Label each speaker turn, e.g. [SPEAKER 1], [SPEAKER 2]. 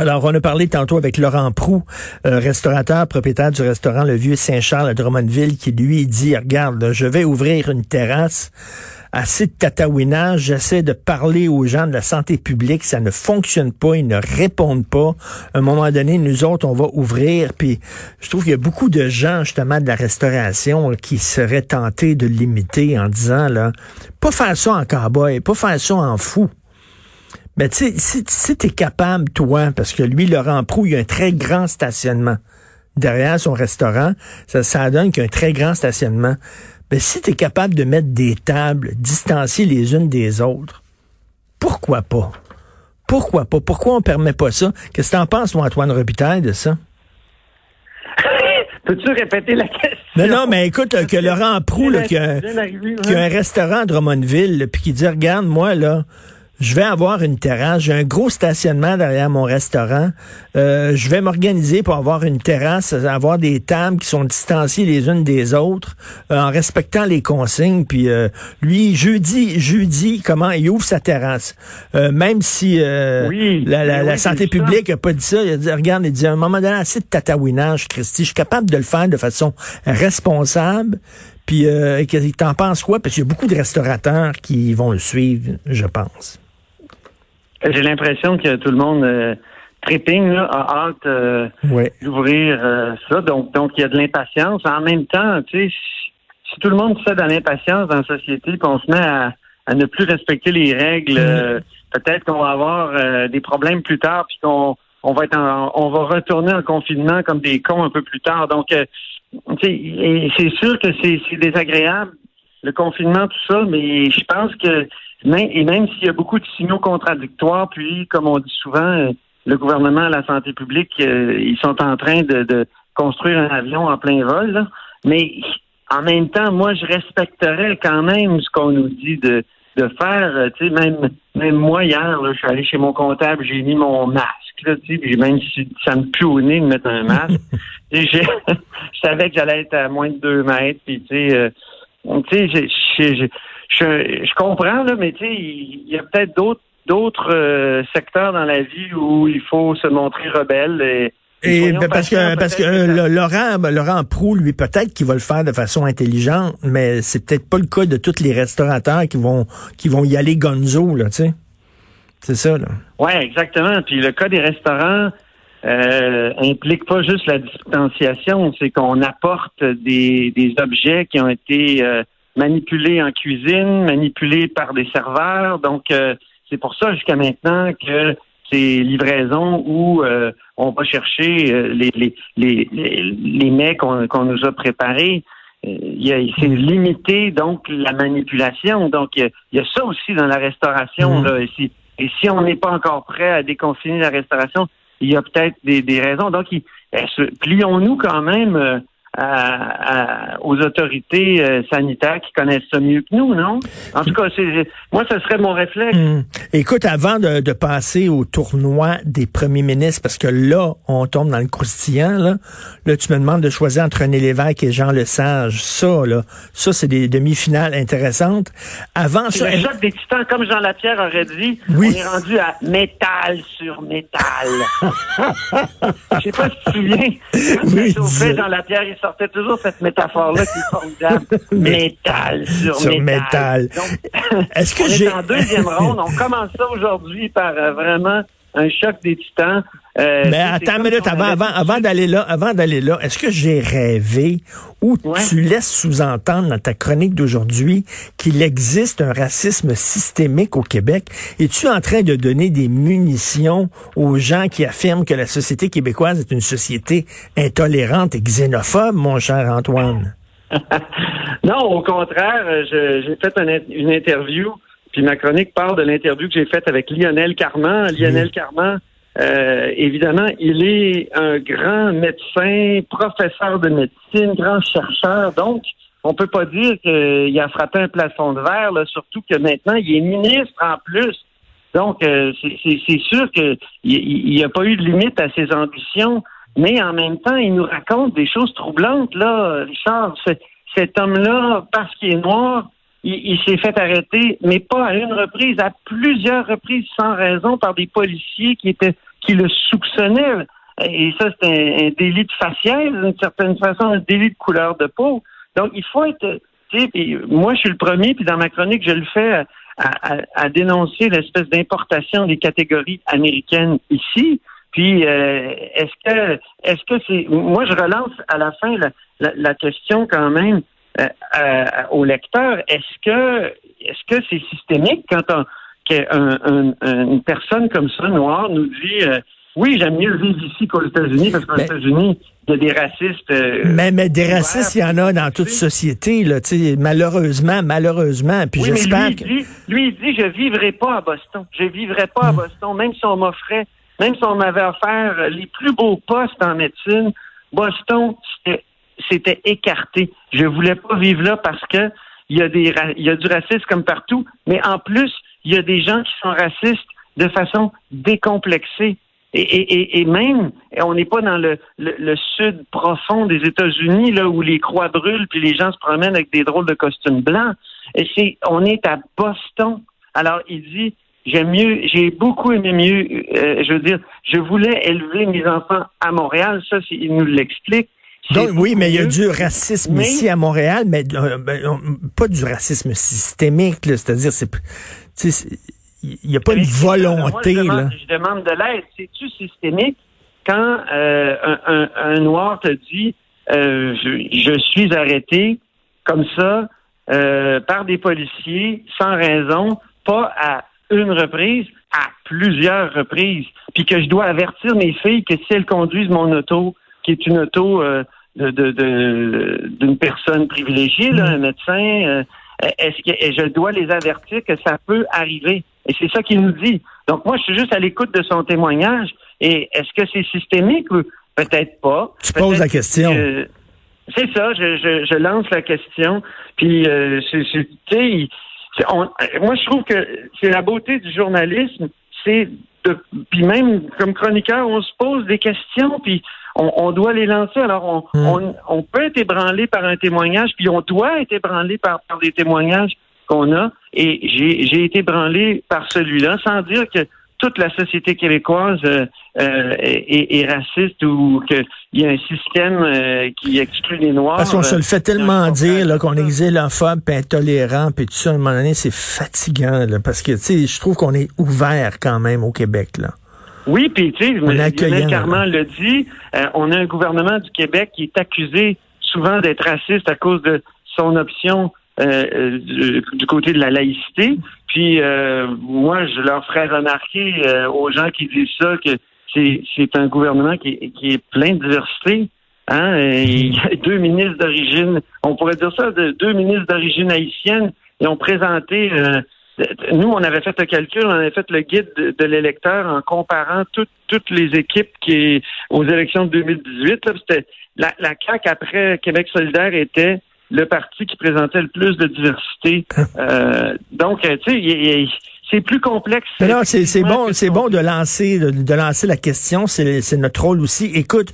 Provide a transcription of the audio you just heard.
[SPEAKER 1] Alors, on a parlé tantôt avec Laurent Prou, euh, restaurateur, propriétaire du restaurant Le Vieux Saint-Charles à Drummondville, qui lui dit, regarde, je vais ouvrir une terrasse assez de tatouinage, j'essaie de parler aux gens de la santé publique, ça ne fonctionne pas, ils ne répondent pas. À un moment donné, nous autres, on va ouvrir, puis je trouve qu'il y a beaucoup de gens, justement, de la restauration qui seraient tentés de limiter en disant, là, pas faire ça en cowboy, pas faire ça en fou. Mais tu sais, si, tu es capable, toi, parce que lui, Laurent Prou, il y a un très grand stationnement derrière son restaurant, ça, ça donne qu'il y a un très grand stationnement. Mais si tu es capable de mettre des tables distanciées les unes des autres, pourquoi pas? Pourquoi pas? Pourquoi on permet pas ça? Qu'est-ce que t'en penses, toi, Antoine Robitaille, de ça?
[SPEAKER 2] Peux-tu répéter la question?
[SPEAKER 1] Non, non, mais écoute, que Laurent Prou, qui, a, un restaurant à Drummondville, puis qui dit, regarde, moi, là, je vais avoir une terrasse, j'ai un gros stationnement derrière mon restaurant. Euh, je vais m'organiser pour avoir une terrasse, avoir des tables qui sont distanciées les unes des autres, euh, en respectant les consignes. Puis euh, lui, jeudi, jeudi, comment il ouvre sa terrasse, même si la, santé publique n'a pas dit ça. Il a dit, regarde, il dit à un moment donné, assez de tatouinage, Christy, je suis capable de le faire de façon responsable. Puis, euh, t'en penses quoi? Parce qu'il y a beaucoup de restaurateurs qui vont le suivre, je pense.
[SPEAKER 2] J'ai l'impression que tout le monde euh, tripping, a hâte euh, d'ouvrir euh, ça. Donc, donc il y a de l'impatience. En même temps, tu sais, si, tout le monde fait de l'impatience dans la société, puis on se met à, ne plus respecter les règles, mm. peut-être qu'on va avoir des problèmes plus tard, puis qu'on on va être on va retourner en confinement comme des cons un peu plus tard. Donc, c'est sûr que c'est désagréable le confinement, tout ça, mais je pense que et même s'il y a beaucoup de signaux contradictoires, puis, comme on dit souvent, euh, le gouvernement, la santé publique, euh, ils sont en train de, construire un avion en plein vol. Mais en même temps, moi, je respecterais quand même ce qu'on nous dit de, de faire. Euh, tu sais, même, même moi, hier, je suis allé chez mon comptable, j'ai mis mon masque. Là, puis même si ça me pue au nez de mettre un masque, je savais que j'allais être à moins de deux mètres. Puis, tu sais, tu sais, je, comprends, là, mais tu sais, il y a peut-être d'autres d'autres euh, secteurs dans la vie où il faut se montrer rebelle
[SPEAKER 1] et ben, parce que parce que euh, Laurent Laurent Prou lui peut-être qu'il va le faire de façon intelligente mais c'est peut-être pas le cas de tous les restaurateurs qui vont qui vont y aller gonzo là tu sais. C'est ça là.
[SPEAKER 2] Ouais exactement. Puis le cas des restaurants euh, implique pas juste la distanciation c'est qu'on apporte des, des objets qui ont été euh, manipulés en cuisine, manipulés par des serveurs. Donc, euh, c'est pour ça jusqu'à maintenant que ces livraisons où euh, on va chercher euh, les, les, les, les mets qu'on nous a préparés. C'est limité, donc, la manipulation. Donc, il y, a ça aussi dans la restauration. Mmh. Là, et, si, et si on n'est pas encore prêt à déconfiner la restauration, il y a peut-être des, des raisons. Donc, plions-nous quand même aux autorités euh, sanitaires qui connaissent ça mieux que nous, non? En tout cas, moi, ce serait mon réflexe. Hmm.
[SPEAKER 1] Écoute, avant de, de, passer au tournoi des premiers ministres, parce que là, on tombe dans le croustillant, là, là tu me demandes de choisir entre René Lévesque et Jean Lesage. Ça, là, ça, c'est des demi-finales intéressantes. Avant
[SPEAKER 2] ça... Le choc des titans, comme Jean Lapierre aurait dit, on est rendu à métal sur métal. Je sais pas si tu te souviens. Oui, Jean Lapierre, sortait toujours cette métaphore-là qui est formidable. métal sur, métal. Est-ce que j'ai... en deuxième ronde. On commence ça aujourd'hui par euh, vraiment un choc des titans.
[SPEAKER 1] Euh, Mais attends une minute, avant, avant, avant d'aller là, avant d'aller là, est-ce que j'ai rêvé ou tu laisses sous-entendre dans ta chronique d'aujourd'hui qu'il existe un racisme systémique au Québec? Es-tu en train de donner des munitions aux gens qui affirment que la société québécoise est une société intolérante et xénophobe, mon cher Antoine?
[SPEAKER 2] non, au contraire, j'ai fait une interview Puis ma chronique parle de l'interview que j'ai faite avec Lionel Carman. Lionel Carman, euh, évidemment, il est un grand médecin, professeur de médecine, grand chercheur. Donc, on peut pas dire qu'il a frappé un plafond de verre, surtout que maintenant, il est ministre en plus. Donc, euh, c'est sûr qu'il n'y a pas eu de limite à ses ambitions, mais en même temps, il nous raconte des choses troublantes, là, Richard. Cet homme-là, parce qu'il est noir, il, s'est fait arrêter, mais pas à une reprise, à plusieurs reprises sans raison par des policiers qui étaient qui le soupçonnaient. Et ça, c'est un, délit de faciès, d'une certaine façon, un délit de couleur de peau. Donc, il faut être. moi, je suis le premier, puis dans ma chronique, je le fais à, dénoncer l'espèce d'importation des catégories américaines ici. Puis, euh, est-ce que, est-ce que c'est, moi, je relance à la fin la, question quand même euh, euh, au lecteur. Est-ce que, est-ce que c'est systémique quand on, qu'une personne comme ça, noire, nous dit oui, j'aime mieux vivre ici qu'aux États-Unis parce qu'aux États-Unis, il y a des racistes.
[SPEAKER 1] Euh, mais, mais des racistes, il y en a dans toute société, là, malheureusement, malheureusement. Puis j'espère
[SPEAKER 2] lui,
[SPEAKER 1] que...
[SPEAKER 2] dit, lui, il dit, je vivrai pas à Boston. Je vivrai pas à hmm. Boston, même si on m'offrait, même si on m'avait offert les plus beaux postes en médecine. Boston, c'était écarté. Je voulais pas vivre là parce que il y a des, il y a du racisme comme partout, mais en plus, il y a des gens qui sont racistes de façon décomplexée. Et, et, et, même, on n'est pas dans le, le, sud profond des États-Unis, là où les croix brûlent puis les gens se promènent avec des drôles de costumes blancs. Et on est à Boston. Alors, il dit, j'aime mieux, j'ai beaucoup aimé mieux, euh, je veux dire, je voulais élever mes enfants à Montréal. Ça, il nous l'explique.
[SPEAKER 1] Donc, oui, mais il y a du racisme ici à Montréal, mais euh, ben, pas du racisme systémique, c'est-à-dire, c'est, il n'y a pas de volonté.
[SPEAKER 2] je, demande, de l'aide. C'est-tu systémique quand euh, un, noir te dit euh, je, suis arrêté comme ça par des policiers sans raison, pas à une reprise, à plusieurs reprises, puis que je dois avertir mes filles que si elles conduisent mon auto, qui est une auto de, d'une personne privilégiée, là, un médecin, est-ce que je dois les avertir que ça peut arriver? Et c'est ça qu'il nous dit. Donc moi, je suis juste à l'écoute de son témoignage. Et est-ce que c'est systémique ou peut-être pas?
[SPEAKER 1] Tu poses la question.
[SPEAKER 2] c'est ça, je, lance la question. Puis, euh, c'est, moi, je trouve que c'est la beauté du journalisme, c'est de, puis même comme chroniqueur, on se pose des questions, puis on, doit les lancer. Alors, hmm. on, on, peut être ébranlé par un témoignage, puis on doit être ébranlé par, par des témoignages qu'on a. Et j'ai été branlé par celui-là, sans dire que toute la société québécoise euh, euh, est, raciste ou qu'il y a un système euh, qui exclut les Noirs.
[SPEAKER 1] Parce qu'on se le fait tellement dire qu'on est xénophobe, puis intolérant, puis tout ça, à un moment donné, c'est fatigant. parce que, tu sais, je trouve qu'on est ouvert quand même au Québec. là.
[SPEAKER 2] Oui, puis tu sais, Lionel Carman le dit, on a un gouvernement du Québec qui est accusé souvent d'être raciste à cause de son option euh, du, côté de la laïcité. Puis euh, moi, je leur ferais remarquer euh, aux gens qui disent ça que c'est un gouvernement qui, est plein de diversité. Hein? il y a deux ministres d'origine, on pourrait dire ça, de, deux ministres d'origine haïtienne, ils ont présenté nous, on avait fait le calcul, on avait fait le guide de, l'électeur en comparant toutes les équipes qui aux élections de 2018. C'était la, la CAQ après Québec solidaire était le parti qui présentait le plus de diversité. Euh, donc, tu sais, c'est plus complexe.
[SPEAKER 1] non, c'est bon, c'est bon de lancer, de, lancer la question. C'est notre rôle aussi. Écoute,